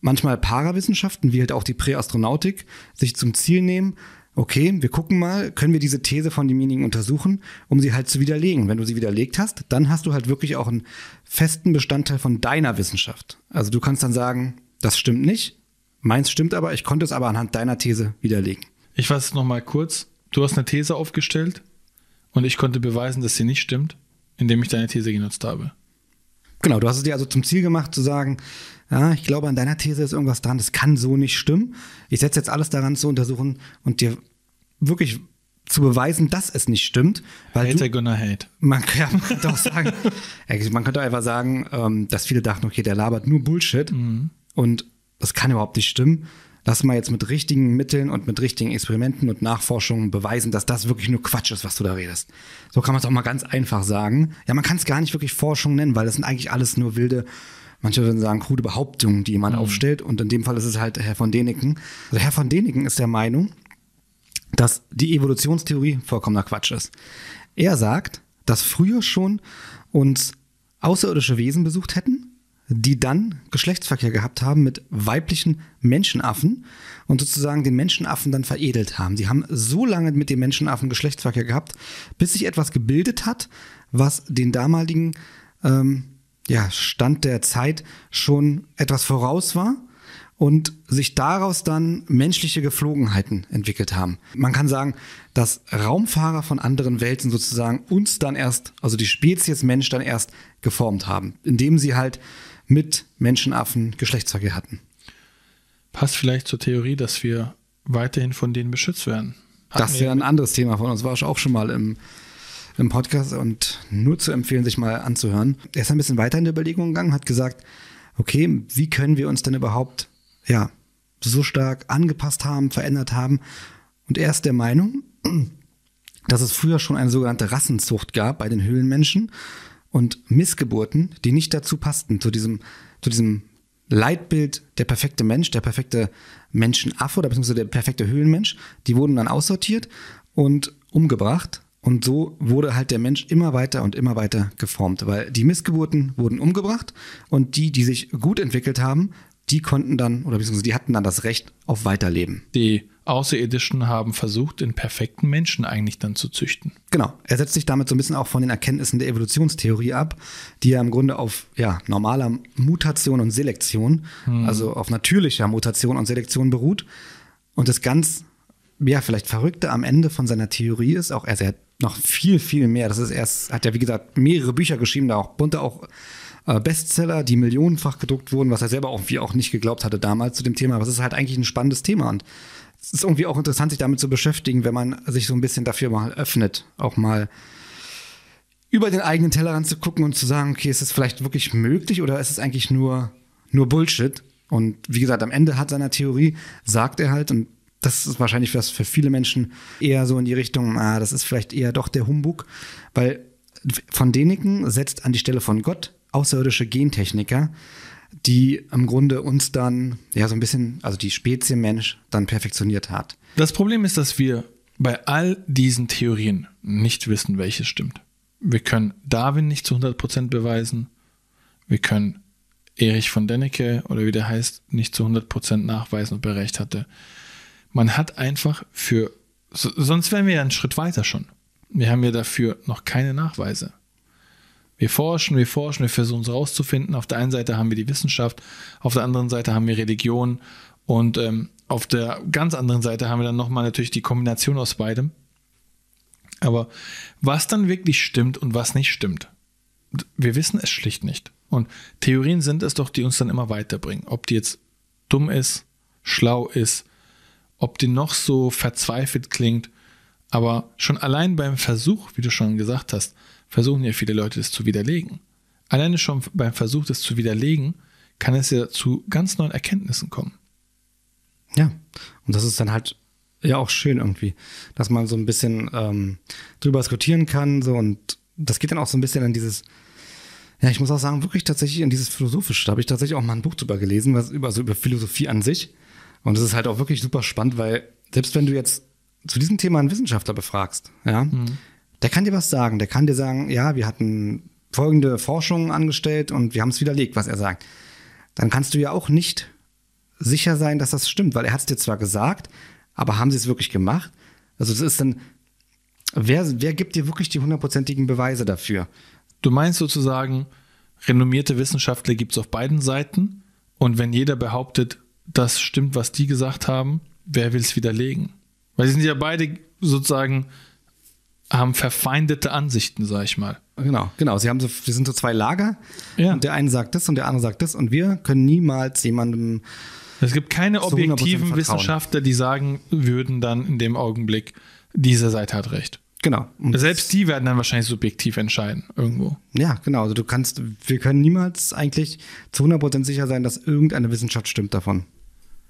manchmal Parawissenschaften, wie halt auch die Präastronautik, sich zum Ziel nehmen, okay, wir gucken mal, können wir diese These von demjenigen untersuchen, um sie halt zu widerlegen. Wenn du sie widerlegt hast, dann hast du halt wirklich auch einen festen Bestandteil von deiner Wissenschaft. Also du kannst dann sagen, das stimmt nicht, Meins stimmt aber, ich konnte es aber anhand deiner These widerlegen. Ich fasse es nochmal kurz. Du hast eine These aufgestellt und ich konnte beweisen, dass sie nicht stimmt, indem ich deine These genutzt habe. Genau, du hast es dir also zum Ziel gemacht zu sagen, ja, ich glaube, an deiner These ist irgendwas dran, das kann so nicht stimmen. Ich setze jetzt alles daran zu untersuchen und dir wirklich zu beweisen, dass es nicht stimmt. Weil Hater gonna hate. Man, ja, man könnte auch sagen, man könnte einfach sagen, ähm, dass viele dachten, okay, der labert nur Bullshit. Mhm. Und das kann überhaupt nicht stimmen. Lass mal jetzt mit richtigen Mitteln und mit richtigen Experimenten und Nachforschungen beweisen, dass das wirklich nur Quatsch ist, was du da redest. So kann man es auch mal ganz einfach sagen. Ja, man kann es gar nicht wirklich Forschung nennen, weil das sind eigentlich alles nur wilde, manche würden sagen, krude Behauptungen, die jemand mhm. aufstellt. Und in dem Fall ist es halt Herr von Däniken. Also Herr von Däniken ist der Meinung, dass die Evolutionstheorie vollkommener Quatsch ist. Er sagt, dass früher schon uns außerirdische Wesen besucht hätten die dann Geschlechtsverkehr gehabt haben mit weiblichen Menschenaffen und sozusagen den Menschenaffen dann veredelt haben. Sie haben so lange mit den Menschenaffen Geschlechtsverkehr gehabt, bis sich etwas gebildet hat, was den damaligen ähm, ja, Stand der Zeit schon etwas voraus war und sich daraus dann menschliche Geflogenheiten entwickelt haben. Man kann sagen, dass Raumfahrer von anderen Welten sozusagen uns dann erst, also die Spezies Mensch dann erst geformt haben, indem sie halt mit Menschenaffen Geschlechtsverkehr hatten. Passt vielleicht zur Theorie, dass wir weiterhin von denen beschützt werden. Hatten das wäre ein anderes Thema von uns, war auch schon mal im, im Podcast und nur zu empfehlen, sich mal anzuhören. Er ist ein bisschen weiter in der Überlegung gegangen, hat gesagt, okay, wie können wir uns denn überhaupt, ja, so stark angepasst haben, verändert haben? Und er ist der Meinung, dass es früher schon eine sogenannte Rassenzucht gab bei den Höhlenmenschen und Missgeburten, die nicht dazu passten, zu diesem, zu diesem Leitbild der perfekte Mensch, der perfekte Menschenaffe oder beziehungsweise der perfekte Höhlenmensch, die wurden dann aussortiert und umgebracht. Und so wurde halt der Mensch immer weiter und immer weiter geformt, weil die Missgeburten wurden umgebracht und die, die sich gut entwickelt haben, die konnten dann, oder beziehungsweise die hatten dann das Recht auf Weiterleben. Die Außerirdischen haben versucht, den perfekten Menschen eigentlich dann zu züchten. Genau. Er setzt sich damit so ein bisschen auch von den Erkenntnissen der Evolutionstheorie ab, die ja im Grunde auf ja, normaler Mutation und Selektion, hm. also auf natürlicher Mutation und Selektion beruht. Und das ganz, ja, vielleicht Verrückte am Ende von seiner Theorie ist auch, er hat noch viel, viel mehr. Das ist erst, hat ja, wie gesagt, mehrere Bücher geschrieben, da auch bunte auch äh, Bestseller, die millionenfach gedruckt wurden, was er selber irgendwie auch nicht geglaubt hatte damals zu dem Thema. Aber es ist halt eigentlich ein spannendes Thema und es ist irgendwie auch interessant, sich damit zu beschäftigen, wenn man sich so ein bisschen dafür mal öffnet, auch mal über den eigenen Tellerrand zu gucken und zu sagen, okay, ist es vielleicht wirklich möglich oder ist es eigentlich nur, nur Bullshit? Und wie gesagt, am Ende hat seiner Theorie, sagt er halt, und das ist wahrscheinlich was für viele Menschen eher so in die Richtung, ah, das ist vielleicht eher doch der Humbug, weil von Deniken setzt an die Stelle von Gott außerirdische Gentechniker, die im Grunde uns dann, ja, so ein bisschen, also die Spezie Mensch dann perfektioniert hat. Das Problem ist, dass wir bei all diesen Theorien nicht wissen, welches stimmt. Wir können Darwin nicht zu 100% beweisen. Wir können Erich von Dänicke oder wie der heißt, nicht zu 100% nachweisen, ob er recht hatte. Man hat einfach für, sonst wären wir ja einen Schritt weiter schon. Wir haben ja dafür noch keine Nachweise. Wir forschen, wir forschen, wir versuchen es rauszufinden. Auf der einen Seite haben wir die Wissenschaft, auf der anderen Seite haben wir Religion und ähm, auf der ganz anderen Seite haben wir dann nochmal natürlich die Kombination aus beidem. Aber was dann wirklich stimmt und was nicht stimmt, wir wissen es schlicht nicht. Und Theorien sind es doch, die uns dann immer weiterbringen. Ob die jetzt dumm ist, schlau ist ob die noch so verzweifelt klingt, aber schon allein beim Versuch, wie du schon gesagt hast, versuchen ja viele Leute das zu widerlegen. Alleine schon beim Versuch, das zu widerlegen, kann es ja zu ganz neuen Erkenntnissen kommen. Ja, und das ist dann halt ja auch schön irgendwie, dass man so ein bisschen ähm, drüber diskutieren kann, so und das geht dann auch so ein bisschen an dieses, ja, ich muss auch sagen, wirklich tatsächlich in dieses Philosophische. Da habe ich tatsächlich auch mal ein Buch drüber gelesen, was über, also über Philosophie an sich. Und das ist halt auch wirklich super spannend, weil selbst wenn du jetzt zu diesem Thema einen Wissenschaftler befragst, ja, mhm. der kann dir was sagen. Der kann dir sagen, ja, wir hatten folgende Forschungen angestellt und wir haben es widerlegt, was er sagt. Dann kannst du ja auch nicht sicher sein, dass das stimmt, weil er hat es dir zwar gesagt, aber haben sie es wirklich gemacht? Also das ist dann, wer, wer gibt dir wirklich die hundertprozentigen Beweise dafür? Du meinst sozusagen, renommierte Wissenschaftler gibt es auf beiden Seiten und wenn jeder behauptet, das stimmt, was die gesagt haben, wer will es widerlegen? Weil sie sind ja beide sozusagen, haben verfeindete Ansichten, sag ich mal. Genau, genau. Sie haben so, sie sind so zwei Lager. Ja. Und der eine sagt das und der andere sagt das. Und wir können niemals jemandem. Es gibt keine objektiven Wissenschaftler, die sagen würden dann in dem Augenblick, diese Seite hat recht. Genau. Und Selbst die werden dann wahrscheinlich subjektiv entscheiden, irgendwo. Ja, genau. Also du kannst, wir können niemals eigentlich zu 100% sicher sein, dass irgendeine Wissenschaft stimmt davon.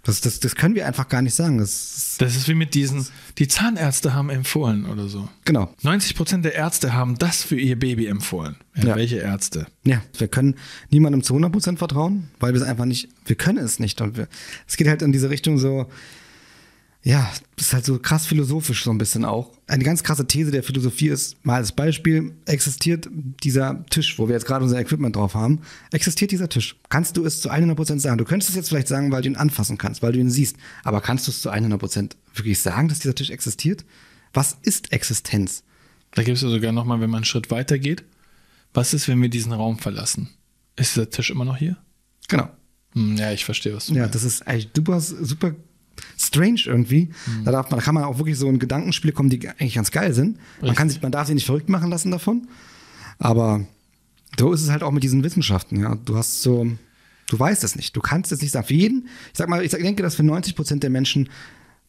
Das, das, das können wir einfach gar nicht sagen. Das, das ist wie mit diesen, die Zahnärzte haben empfohlen oder so. Genau. 90 Prozent der Ärzte haben das für ihr Baby empfohlen. Ja. Welche Ärzte? Ja, wir können niemandem zu 100 Prozent vertrauen, weil wir es einfach nicht, wir können es nicht. Und wir, es geht halt in diese Richtung so, ja, das ist halt so krass philosophisch so ein bisschen auch. Eine ganz krasse These der Philosophie ist, mal als Beispiel, existiert dieser Tisch, wo wir jetzt gerade unser Equipment drauf haben, existiert dieser Tisch? Kannst du es zu 100% sagen? Du könntest es jetzt vielleicht sagen, weil du ihn anfassen kannst, weil du ihn siehst, aber kannst du es zu 100% wirklich sagen, dass dieser Tisch existiert? Was ist Existenz? Da gibt es ja sogar nochmal, wenn man einen Schritt weiter geht. Was ist, wenn wir diesen Raum verlassen? Ist dieser Tisch immer noch hier? Genau. Hm, ja, ich verstehe, was du Ja, meinst. das ist eigentlich super, super strange irgendwie. Mhm. Da, darf man, da kann man auch wirklich so in Gedankenspiele kommen, die eigentlich ganz geil sind. Man, kann sich, man darf sich nicht verrückt machen lassen davon. Aber so ist es halt auch mit diesen Wissenschaften. Ja. Du hast so, du weißt es nicht. Du kannst es nicht sagen. Für jeden, ich sag mal, ich denke, dass für 90 Prozent der Menschen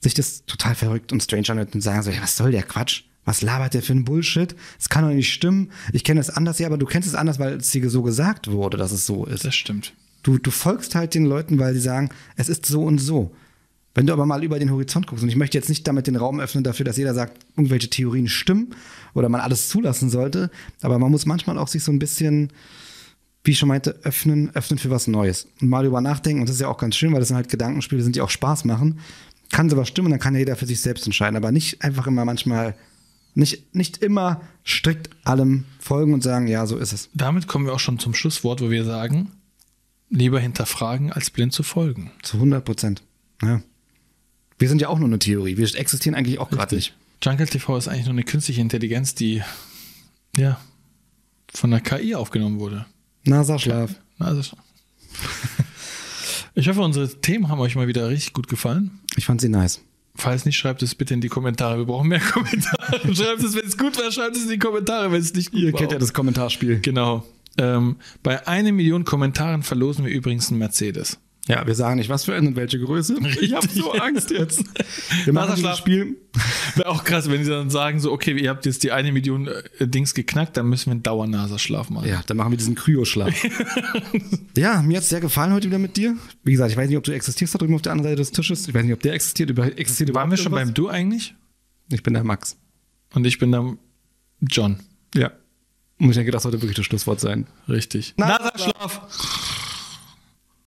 sich das total verrückt und strange anhört und sagen so, ja, was soll der Quatsch? Was labert der für ein Bullshit? Das kann doch nicht stimmen. Ich kenne es anders, ja, aber du kennst es anders, weil es dir so gesagt wurde, dass es so ist. Das stimmt. Du, du folgst halt den Leuten, weil sie sagen, es ist so und so. Wenn du aber mal über den Horizont guckst, und ich möchte jetzt nicht damit den Raum öffnen dafür, dass jeder sagt, irgendwelche Theorien stimmen oder man alles zulassen sollte, aber man muss manchmal auch sich so ein bisschen, wie ich schon meinte, öffnen, öffnen für was Neues und mal über nachdenken. Und das ist ja auch ganz schön, weil das sind halt Gedankenspiele, sind, die auch Spaß machen. Kann sowas stimmen, dann kann ja jeder für sich selbst entscheiden, aber nicht einfach immer manchmal, nicht, nicht immer strikt allem folgen und sagen, ja, so ist es. Damit kommen wir auch schon zum Schlusswort, wo wir sagen, lieber hinterfragen, als blind zu folgen. Zu 100 Prozent. Ja. Wir sind ja auch nur eine Theorie. Wir existieren eigentlich auch gerade nicht. Jungle TV ist eigentlich nur eine künstliche Intelligenz, die ja von der KI aufgenommen wurde. NASA-Schlaf. NASA-Schlaf. ich hoffe, unsere Themen haben euch mal wieder richtig gut gefallen. Ich fand sie nice. Falls nicht, schreibt es bitte in die Kommentare. Wir brauchen mehr Kommentare. schreibt es, wenn es gut war, schreibt es in die Kommentare, wenn es nicht gut Ihr war. Ihr kennt ja das Kommentarspiel. Genau. Ähm, bei einer Million Kommentaren verlosen wir übrigens einen Mercedes. Ja, wir sagen nicht, was für eine und welche Größe. Ich habe so Angst jetzt. Wir machen das Spiel. Wäre auch krass, wenn sie dann sagen so, okay, ihr habt jetzt die eine Million äh, Dings geknackt, dann müssen wir einen Dauernaserschlaf machen. Ja, dann machen wir diesen Kryoschlaf. ja, mir hat es sehr gefallen heute wieder mit dir. Wie gesagt, ich weiß nicht, ob du existierst da drüben auf der anderen Seite des Tisches. Ich weiß nicht, ob der existiert. Über, existiert Waren wir schon beim Du eigentlich? Ich bin der Max. Und ich bin der John. Ja. Und ich denke, das sollte wirklich das Schlusswort sein. Richtig. Naserschlaf.